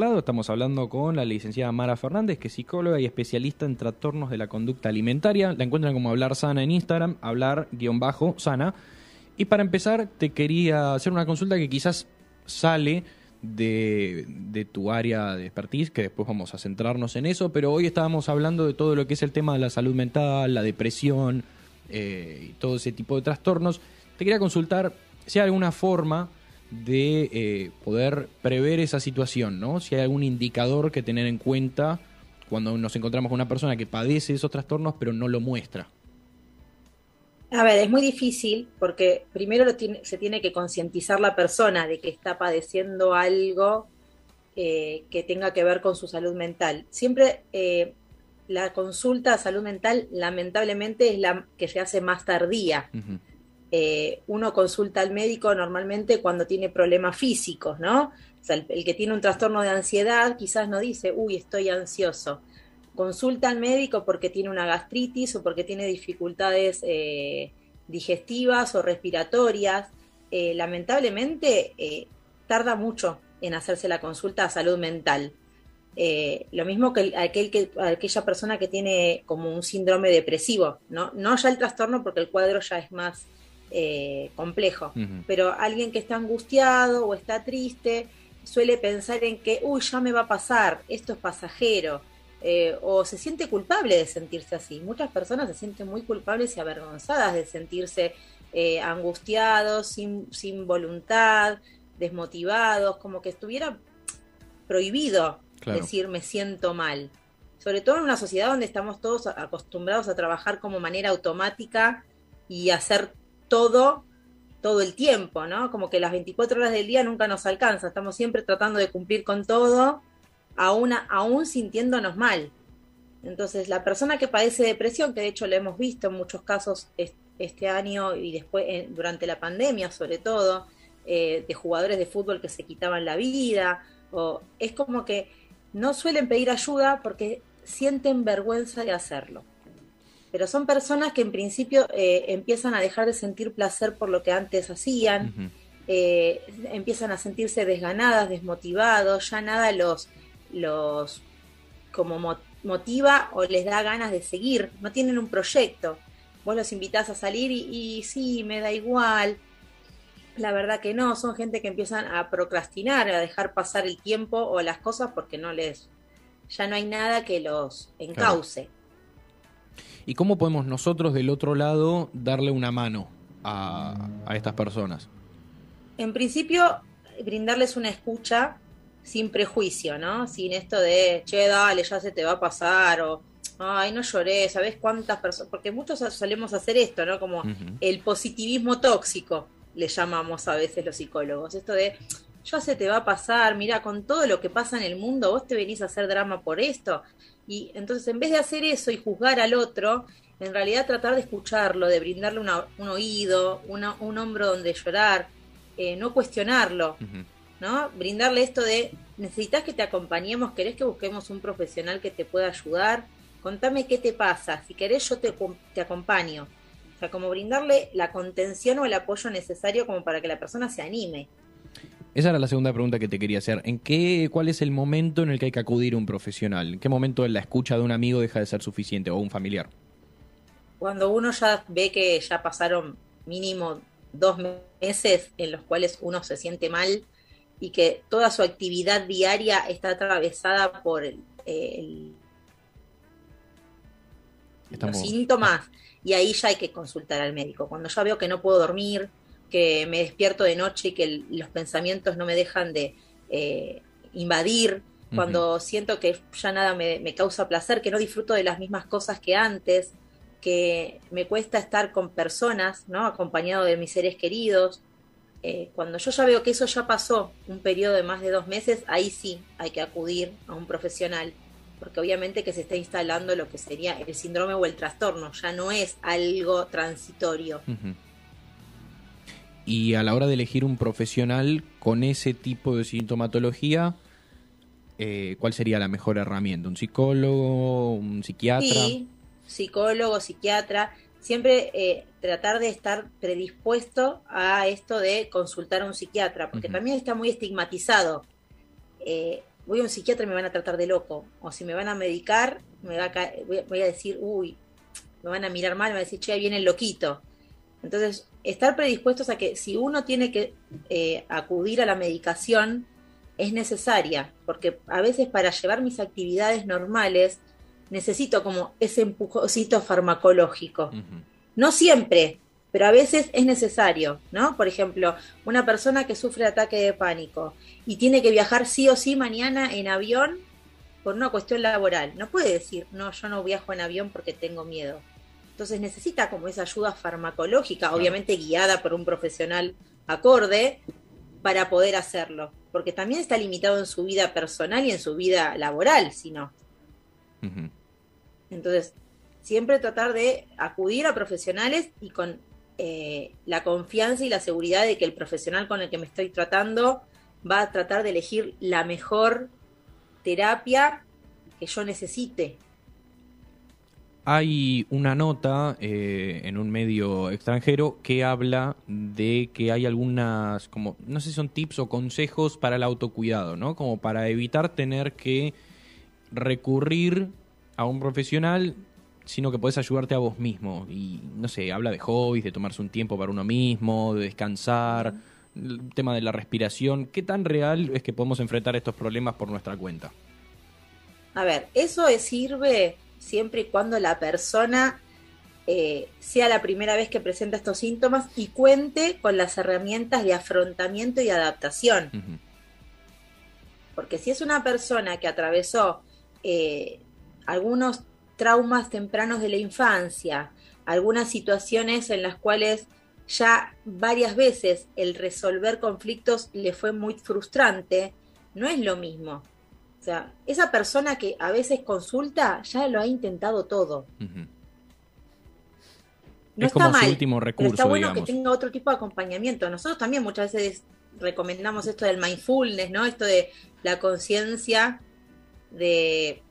Estamos hablando con la licenciada Mara Fernández, que es psicóloga y especialista en trastornos de la conducta alimentaria. La encuentran como Hablar Sana en Instagram, hablar-sana. Y para empezar, te quería hacer una consulta que quizás sale de, de, tu área de expertise, que después vamos a centrarnos en eso, pero hoy estábamos hablando de todo lo que es el tema de la salud mental, la depresión eh, y todo ese tipo de trastornos. Te quería consultar si hay alguna forma de eh, poder prever esa situación, ¿no? Si hay algún indicador que tener en cuenta cuando nos encontramos con una persona que padece esos trastornos pero no lo muestra. A ver, es muy difícil porque primero se tiene que concientizar la persona de que está padeciendo algo eh, que tenga que ver con su salud mental. Siempre eh, la consulta a salud mental lamentablemente es la que se hace más tardía. Eh, uno consulta al médico normalmente cuando tiene problemas físicos, ¿no? O sea, el, que tiene un trastorno de ansiedad quizás no dice, uy, estoy ansioso. Consulta al médico porque tiene una gastritis o porque tiene dificultades eh, digestivas o respiratorias. Eh, lamentablemente tarda mucho en hacerse la consulta a salud mental. lo mismo que, aquel que aquella persona que tiene como un síndrome depresivo, ¿no? no ya el trastorno porque el cuadro ya es más eh, complejo. Pero alguien que está angustiado o está triste suele pensar en que, uy, ya me va a pasar, esto es pasajero. Eh, o se siente culpable de sentirse así. Muchas personas se sienten muy culpables y avergonzadas de sentirse eh, angustiados, sin, sin voluntad, desmotivados, como que estuviera prohibido decir me siento mal. Sobre todo en una sociedad donde estamos todos acostumbrados a trabajar como manera automática y hacer todo, todo el tiempo, ¿no? Como que las 24 horas del día nunca nos alcanza, estamos siempre tratando de cumplir con todo, aún, aún sintiéndonos mal. Entonces, la persona que padece depresión, que de hecho lo hemos visto en muchos casos este año y después durante la pandemia, sobre todo, eh, de jugadores de fútbol que se quitaban la vida, o es como que no suelen pedir ayuda porque sienten vergüenza de hacerlo pero son personas que en principio eh, empiezan a dejar de sentir placer por lo que antes hacían, eh, empiezan a sentirse desganadas, desmotivados, ya nada los, los como motiva o les da ganas de seguir, no tienen un proyecto. Vos los invitás a salir y, y sí, me da igual. La verdad que no, son gente que empiezan a procrastinar, a dejar pasar el tiempo o las cosas porque no les, ya no hay nada que los encauce. ¿Y cómo podemos nosotros del otro lado darle una mano a, estas personas? En principio, brindarles una escucha sin prejuicio, ¿no? Sin esto de, che, dale, ya se te va a pasar, o, ay, no lloré, ¿sabes cuántas personas? Porque muchos solemos hacer esto, ¿no? Como el positivismo tóxico, le llamamos a veces los psicólogos. Esto de, ya se te va a pasar, mira, con todo lo que pasa en el mundo, vos te venís a hacer drama por esto. Y entonces, en vez de hacer eso y juzgar al otro, en realidad tratar de escucharlo, de brindarle un oído, un hombro donde llorar, eh, no cuestionarlo, ¿no? Brindarle esto de, necesitas que te acompañemos, querés que busquemos un profesional que te pueda ayudar, contame qué te pasa, si querés yo te, te acompaño. O sea, como brindarle la contención o el apoyo necesario como para que la persona se anime. Esa era la segunda pregunta que te quería hacer. ¿En qué, cuál es el momento en el que hay que acudir a un profesional? ¿En qué momento la escucha de un amigo deja de ser suficiente o un familiar? Cuando uno ya ve que ya pasaron mínimo dos meses en los cuales uno se siente mal y que toda su actividad diaria está atravesada por el, los síntomas y ahí ya hay que consultar al médico. Cuando ya veo que no puedo dormir, que me despierto de noche y que los pensamientos no me dejan de eh, invadir, cuando siento que ya nada me, causa placer, que no disfruto de las mismas cosas que antes, que me cuesta estar con personas, ¿no? Acompañado de mis seres queridos. Eh, cuando yo ya veo que eso ya pasó un periodo de más de dos meses, ahí sí hay que acudir a un profesional, porque obviamente que se está instalando lo que sería el síndrome o el trastorno, ya no es algo transitorio y a la hora de elegir un profesional con ese tipo de sintomatología, eh, ¿cuál sería la mejor herramienta? ¿Un psicólogo, un psiquiatra? Sí, psicólogo, psiquiatra. Siempre eh, tratar de estar predispuesto a esto de consultar a un psiquiatra, porque también está muy estigmatizado. Eh, voy a un psiquiatra y me van a tratar de loco, o si me van a medicar, me va a voy, a, decir, uy, me van a mirar mal, me van a decir, che, ahí viene el loquito. Entonces, estar predispuestos a que si uno tiene que eh, acudir a la medicación, es necesaria, porque a veces para llevar mis actividades normales necesito como ese empujoncito farmacológico. No siempre, pero a veces es necesario, ¿no? Por ejemplo, una persona que sufre ataque de pánico y tiene que viajar sí o sí mañana en avión por una cuestión laboral, no puede decir, no, yo no viajo en avión porque tengo miedo. Entonces necesita como esa ayuda farmacológica, obviamente guiada por un profesional acorde, para poder hacerlo, porque también está limitado en su vida personal y en su vida laboral, si no. Entonces, siempre tratar de acudir a profesionales y con eh, la confianza y la seguridad de que el profesional con el que me estoy tratando va a tratar de elegir la mejor terapia que yo necesite. Hay una nota eh, en un medio extranjero que habla de que hay algunas, como, no sé si son tips o consejos para el autocuidado, ¿no? Como para evitar tener que recurrir a un profesional, sino que puedes ayudarte a vos mismo. Y no sé, habla de hobbies, de tomarse un tiempo para uno mismo, de descansar, el tema de la respiración. ¿Qué tan real es que podemos enfrentar estos problemas por nuestra cuenta? A ver, eso sirve siempre y cuando la persona eh, sea la primera vez que presenta estos síntomas y cuente con las herramientas de afrontamiento y adaptación. Porque si es una persona que atravesó eh, algunos traumas tempranos de la infancia, algunas situaciones en las cuales ya varias veces el resolver conflictos le fue muy frustrante, no es lo mismo. O sea, esa persona que a veces consulta ya lo ha intentado todo. No es está como mal, su último recurso. está bueno que tenga otro tipo de acompañamiento. Nosotros también muchas veces recomendamos esto del mindfulness, ¿no? Esto de la conciencia de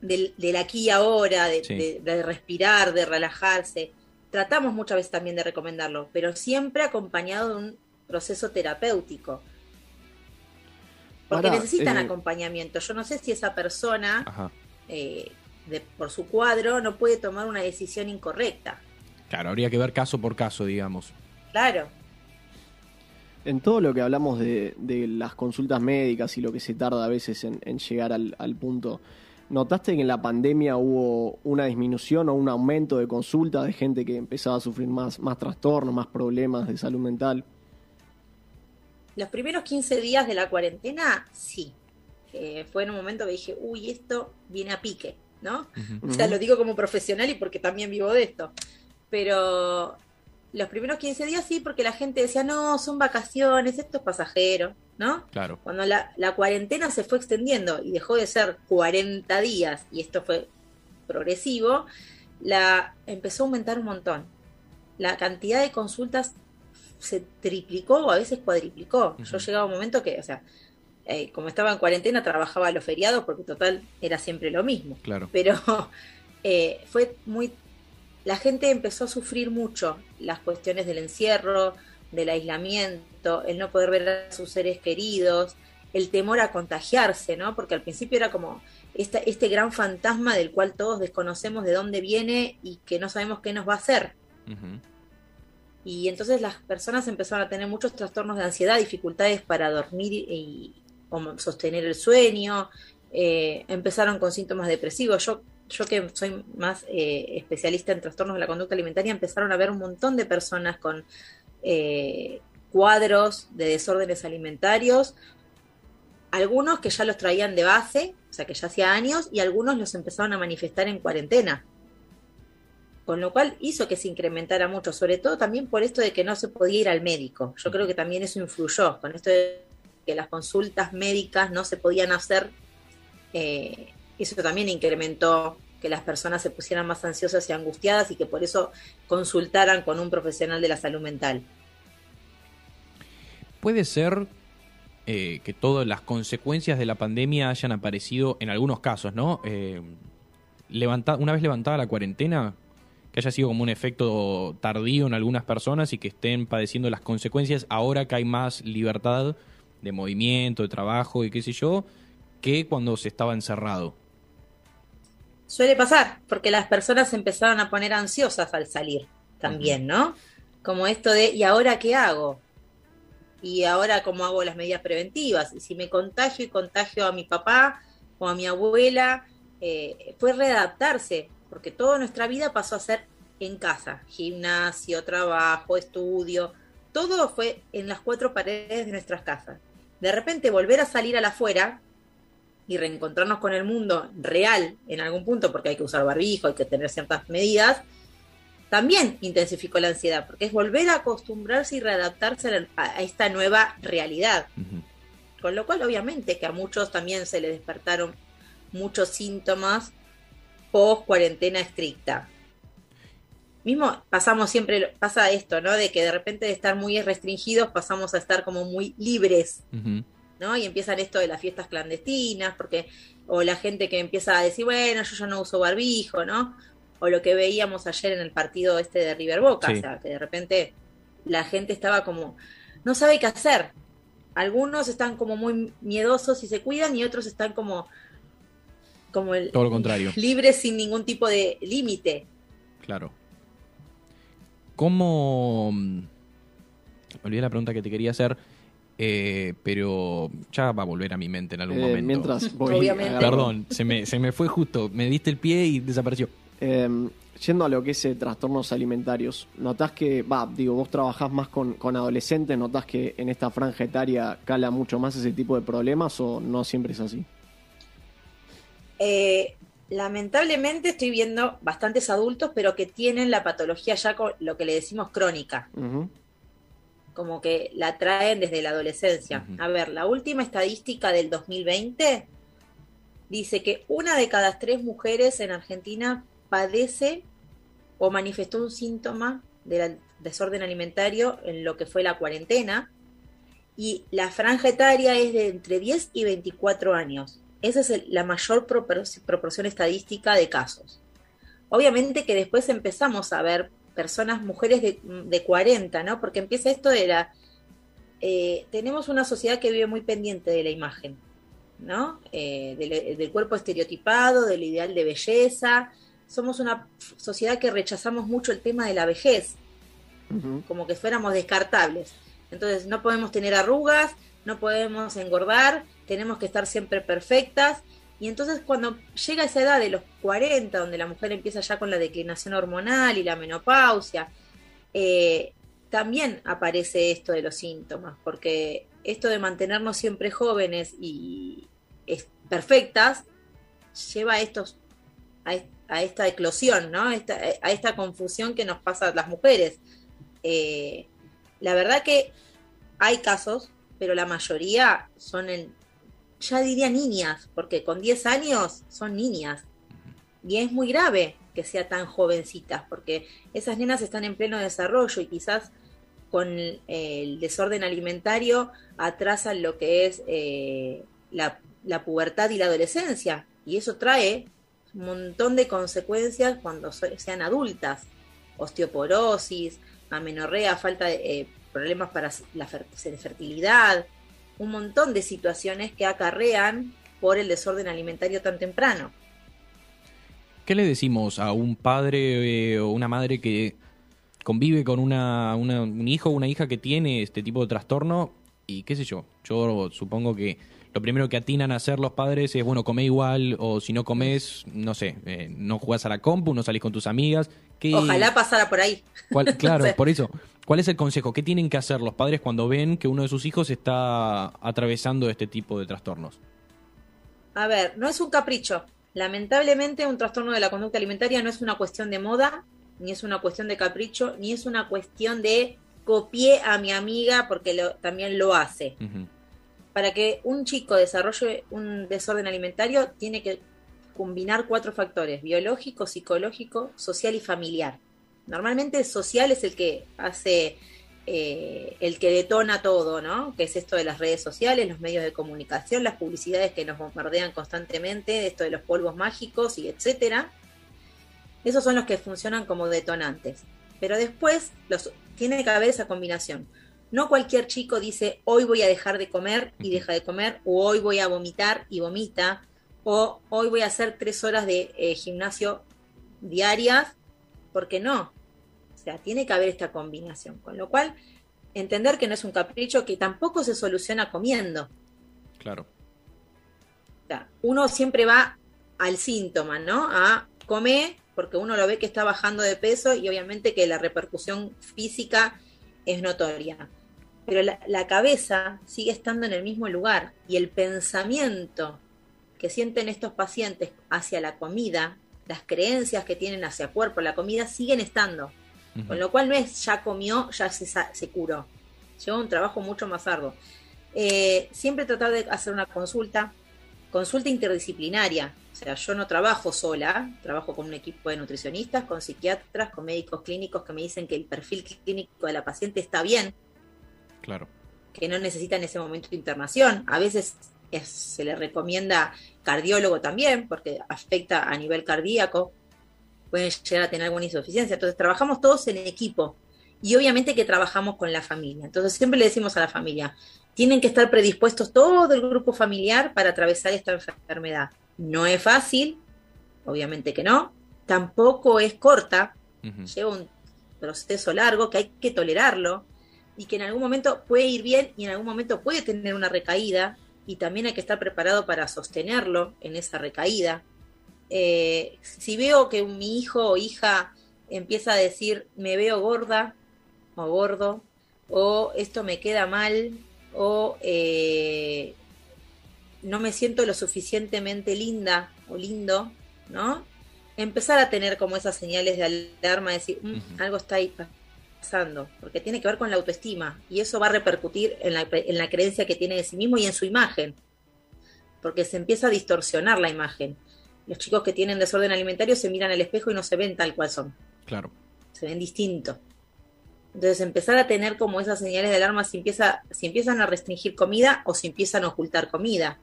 del, aquí y ahora, de, respirar, de relajarse. Tratamos muchas veces también de recomendarlo, pero siempre acompañado de un proceso terapéutico. Porque necesitan eh, acompañamiento. Yo no sé si esa persona, eh, por su cuadro, no puede tomar una decisión incorrecta. Claro, habría que ver caso por caso, digamos. Claro. En todo lo que hablamos de, las consultas médicas y lo que se tarda a veces en, llegar al, al punto, ¿Notaste que en la pandemia hubo una disminución o un aumento de consultas de gente que empezaba a sufrir más, más trastornos, más problemas de salud mental? Los primeros 15 días de la cuarentena, sí. Eh, fue en un momento que dije, uy, esto viene a pique, ¿no? O sea, lo digo como profesional y porque también vivo de esto. Pero los primeros 15 días sí, porque la gente decía, no, son vacaciones, esto es pasajero, ¿no? Claro. Cuando la, cuarentena se fue extendiendo y dejó de ser 40 días, y esto fue progresivo, la empezó a aumentar un montón. La cantidad de consultas se triplicó o a veces cuadriplicó. Yo llegaba a un momento que, o sea, eh, como estaba en cuarentena, trabajaba a los feriados porque total era siempre lo mismo. Claro. Pero eh, fue muy la gente empezó a sufrir mucho las cuestiones del encierro, del aislamiento, el no poder ver a sus seres queridos, el temor a contagiarse, ¿no? Porque al principio era como este gran fantasma del cual todos desconocemos de dónde viene y que no sabemos qué nos va a hacer. Y entonces las personas empezaron a tener muchos trastornos de ansiedad, dificultades para dormir y, sostener el sueño, eh, empezaron con síntomas depresivos. Yo yo que soy más eh, especialista en trastornos de la conducta alimentaria, empezaron a ver un montón de personas con eh, cuadros de desórdenes alimentarios, algunos que ya los traían de base, o sea que ya hacía años, y algunos los empezaron a manifestar en cuarentena. Con lo cual hizo que se incrementara mucho, sobre todo también por esto de que no se podía ir al médico. Yo creo que también eso influyó, con esto de que las consultas médicas no se podían hacer eh, eso también incrementó que las personas se pusieran más ansiosas y angustiadas y que por eso consultaran con un profesional de la salud mental. Puede ser eh, que todas las consecuencias de la pandemia hayan aparecido en algunos casos, ¿no? Eh, una vez levantada la cuarentena, que haya sido como un efecto tardío en algunas personas y que estén padeciendo las consecuencias ahora que hay más libertad de movimiento, de trabajo y qué sé yo, que cuando se estaba encerrado. Suele pasar, porque las personas empezaron a poner ansiosas al salir también, ¿no? Como esto de, ¿y ahora qué hago? ¿Y ahora cómo hago las medidas preventivas? Y si me contagio y contagio a mi papá o a mi abuela, eh, fue readaptarse, porque toda nuestra vida pasó a ser en casa, gimnasio, trabajo, estudio, todo fue en las cuatro paredes de nuestras casas. De repente volver a salir a la afuera y reencontrarnos con el mundo real en algún punto, porque hay que usar barbijo, hay que tener ciertas medidas, también intensificó la ansiedad, porque es volver a acostumbrarse y readaptarse a, esta nueva realidad. Con lo cual, obviamente, que a muchos también se les despertaron muchos síntomas post cuarentena estricta. Mismo pasamos siempre, pasa esto, ¿no? De que de repente de estar muy restringidos pasamos a estar como muy libres. ¿no? Y empiezan esto de las fiestas clandestinas, porque, o la gente que empieza a decir, bueno, yo ya no uso barbijo, ¿no? O lo que veíamos ayer en el partido este de River Boca, o sea, que de repente la gente estaba como, no sabe qué hacer. Algunos están como muy miedosos y se cuidan, y otros están como, como el, todo lo contrario, libres sin ningún tipo de límite. Claro. ¿Cómo? Me olvidé la pregunta que te quería hacer. Eh, pero ya va a volver a mi mente en algún Eh, momento. mientras voy Obviamente. Perdón, se me, se me fue justo. Me diste el pie y desapareció. Eh, yendo a lo que es eh, trastornos alimentarios, ¿notás que, va, digo, vos trabajás más con, con adolescentes, ¿notás que en esta franja etaria cala mucho más ese tipo de problemas o no siempre es así? Eh, lamentablemente estoy viendo bastantes adultos, pero que tienen la patología ya con lo que le decimos crónica, como que la traen desde la adolescencia. A ver, la última estadística del 2020 dice que una de cada tres mujeres en Argentina padece o manifestó un síntoma del desorden alimentario en lo que fue la cuarentena. Y la franja etaria es de entre 10 y 24 años. Esa es el- la mayor propor- proporción estadística de casos. Obviamente que después empezamos a ver personas, mujeres de, de 40, ¿no? Porque empieza esto de la... eh, tenemos una sociedad que vive muy pendiente de la imagen, ¿no? Eh, del, del cuerpo estereotipado, del ideal de belleza. Somos una sociedad que rechazamos mucho el tema de la vejez como que fuéramos descartables. Entonces no podemos tener arrugas, no podemos engordar, tenemos que estar siempre perfectas. Y entonces cuando llega esa edad de los 40, donde la mujer empieza ya con la declinación hormonal y la menopausia, eh, también aparece esto de los síntomas, porque esto de mantenernos siempre jóvenes y perfectas lleva a estos a, est- a esta eclosión, ¿no? A esta confusión que nos pasa a las mujeres. Eh, la verdad que hay casos, pero la mayoría son en, ya diría niñas, porque con 10 años son niñas. Y es muy grave que sea tan jovencitas, porque esas nenas están en pleno desarrollo y quizás con el, desorden alimentario atrasan lo que es eh, la, la pubertad y la adolescencia. Y eso trae un montón de consecuencias cuando so- sean adultas. Osteoporosis, amenorrea, falta de eh, problemas para la fer- fertilidad, un montón de situaciones que acarrean por el desorden alimentario tan temprano. ¿Qué le decimos a un padre eh, o una madre que convive con una, un hijo o una hija que tiene este tipo de trastorno? Y qué sé yo, yo supongo que lo primero que atinan a hacer los padres es, bueno, come igual, o si no comes, no sé, eh, no jugás a la compu, no salís con tus amigas. ¿Qué- Ojalá pasara por ahí. cuál- claro, por eso. ¿Cuál es el consejo? ¿Qué tienen que hacer los padres cuando ven que uno de sus hijos está atravesando este tipo de trastornos? A ver, no es un capricho. Lamentablemente un trastorno de la conducta alimentaria no es una cuestión de moda, ni es una cuestión de capricho, ni es una cuestión de copié a mi amiga porque lo- también lo hace. Ujú. Para que un chico desarrolle un desorden alimentario tiene que combinar cuatro factores, biológico, psicológico, social y familiar. Normalmente social es el que hace, eh, el que detona todo, ¿no? Que es esto de las redes sociales, los medios de comunicación, las publicidades que nos bombardean constantemente, esto de los polvos mágicos y etcétera. Esos son los que funcionan como detonantes. Pero después los, tiene que haber esa combinación. No cualquier chico dice, hoy voy a dejar de comer y deja de comer, o hoy voy a vomitar y vomita, o hoy voy a hacer tres horas de eh, gimnasio diarias, porque no. O sea, tiene que haber esta combinación. Con lo cual, entender que no es un capricho que tampoco se soluciona comiendo. Claro. O sea, uno siempre va al síntoma, ¿no? A comer, porque uno lo ve que está bajando de peso y obviamente que la repercusión física es notoria. Pero la, la cabeza sigue estando en el mismo lugar y el pensamiento que sienten estos pacientes hacia la comida, las creencias que tienen hacia el cuerpo, la comida, siguen estando. Con lo cual no es ya comió, ya se, se curó. Lleva un trabajo mucho más arduo. Eh, siempre tratar de hacer una consulta, consulta interdisciplinaria. O sea, yo no trabajo sola, trabajo con un equipo de nutricionistas, con psiquiatras, con médicos clínicos que me dicen que el perfil clínico de la paciente está bien. Claro. Que no necesita en ese momento internación. A veces se le recomienda cardiólogo también, porque afecta a nivel cardíaco pueden llegar a tener alguna insuficiencia. Entonces trabajamos todos en equipo y obviamente que trabajamos con la familia. Entonces siempre le decimos a la familia, tienen que estar predispuestos todo el grupo familiar para atravesar esta enfermedad. No es fácil, obviamente que no, tampoco es corta, lleva un proceso largo que hay que tolerarlo y que en algún momento puede ir bien y en algún momento puede tener una recaída y también hay que estar preparado para sostenerlo en esa recaída. Eh, si veo que mi hijo o hija empieza a decir me veo gorda o gordo, o esto me queda mal, o eh, no me siento lo suficientemente linda o lindo, ¿no? Empezar a tener como esas señales de alarma, decir, mm, algo está ahí pasando, porque tiene que ver con la autoestima y eso va a repercutir en la, en la creencia que tiene de sí mismo y en su imagen, porque se empieza a distorsionar la imagen los chicos que tienen desorden alimentario se miran al espejo y no se ven tal cual son. Claro. Se ven distintos. Entonces empezar a tener como esas señales de alarma si, empieza, si empiezan a restringir comida o si empiezan a ocultar comida.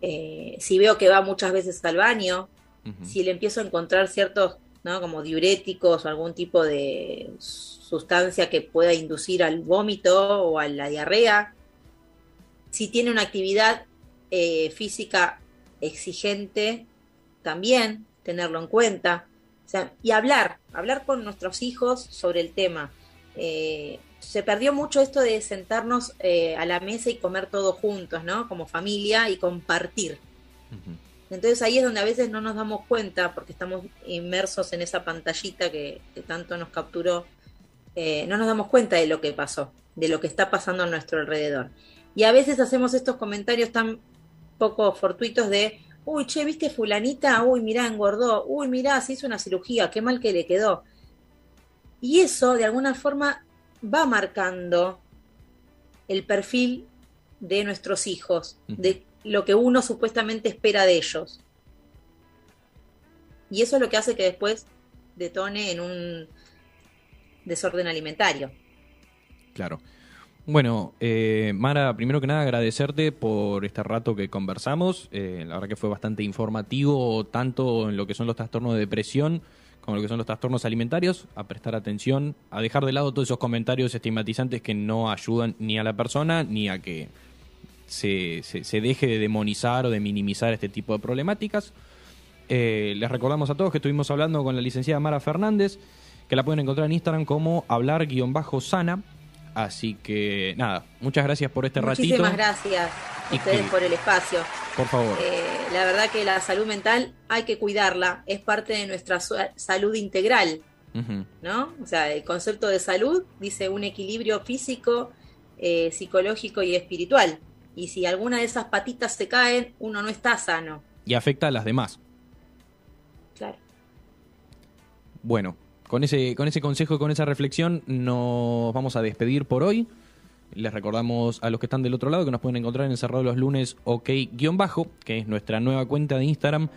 Eh, si veo que va muchas veces al baño, si le empiezo a encontrar ciertos, ¿no? como diuréticos o algún tipo de sustancia que pueda inducir al vómito o a la diarrea, si tiene una actividad eh, física exigente, también tenerlo en cuenta. y hablar, hablar con nuestros hijos sobre el tema. Eh, se perdió mucho esto de sentarnos eh, a la mesa y comer todos juntos, ¿no? Como familia y compartir. Entonces ahí es donde a veces no nos damos cuenta, porque estamos inmersos en esa pantallita que, tanto nos capturó, eh, no nos damos cuenta de lo que pasó, de lo que está pasando a nuestro alrededor. Y a veces hacemos estos comentarios tan poco fortuitos de, uy, che, ¿viste fulanita? Uy, mirá, engordó. Uy, mirá, se hizo una cirugía, qué mal que le quedó. Y eso, de alguna forma, va marcando el perfil de nuestros hijos, de lo que uno supuestamente espera de ellos. Y eso es lo que hace que después detone en un desorden alimentario. Claro. Bueno, eh, Mara, primero que nada agradecerte por este rato que conversamos. Eh, la verdad que fue bastante informativo, tanto en lo que son los trastornos de depresión como lo que son los trastornos alimentarios, a prestar atención, a dejar de lado todos esos comentarios estigmatizantes que no ayudan ni a la persona ni a que se, se, deje de demonizar o de minimizar este tipo de problemáticas. Eh, les recordamos a todos que estuvimos hablando con la licenciada Mara Fernández, que la pueden encontrar en Instagram como hablar-sana Así que nada, muchas gracias por este ratito. Muchísimas gracias a ustedes por el espacio. Por favor. Eh, la verdad que la salud mental hay que cuidarla, es parte de nuestra salud integral, ¿no? O sea, el concepto de salud dice un equilibrio físico, eh, psicológico y espiritual. Y si alguna de esas patitas se caen, uno no está sano. Y afecta a las demás. Claro. Bueno, con ese, con ese consejo y con esa reflexión nos vamos a despedir por hoy. Les recordamos a los que están del otro lado que nos pueden encontrar en Cerrado los Lunes OK-bajo, que es nuestra nueva cuenta de Instagram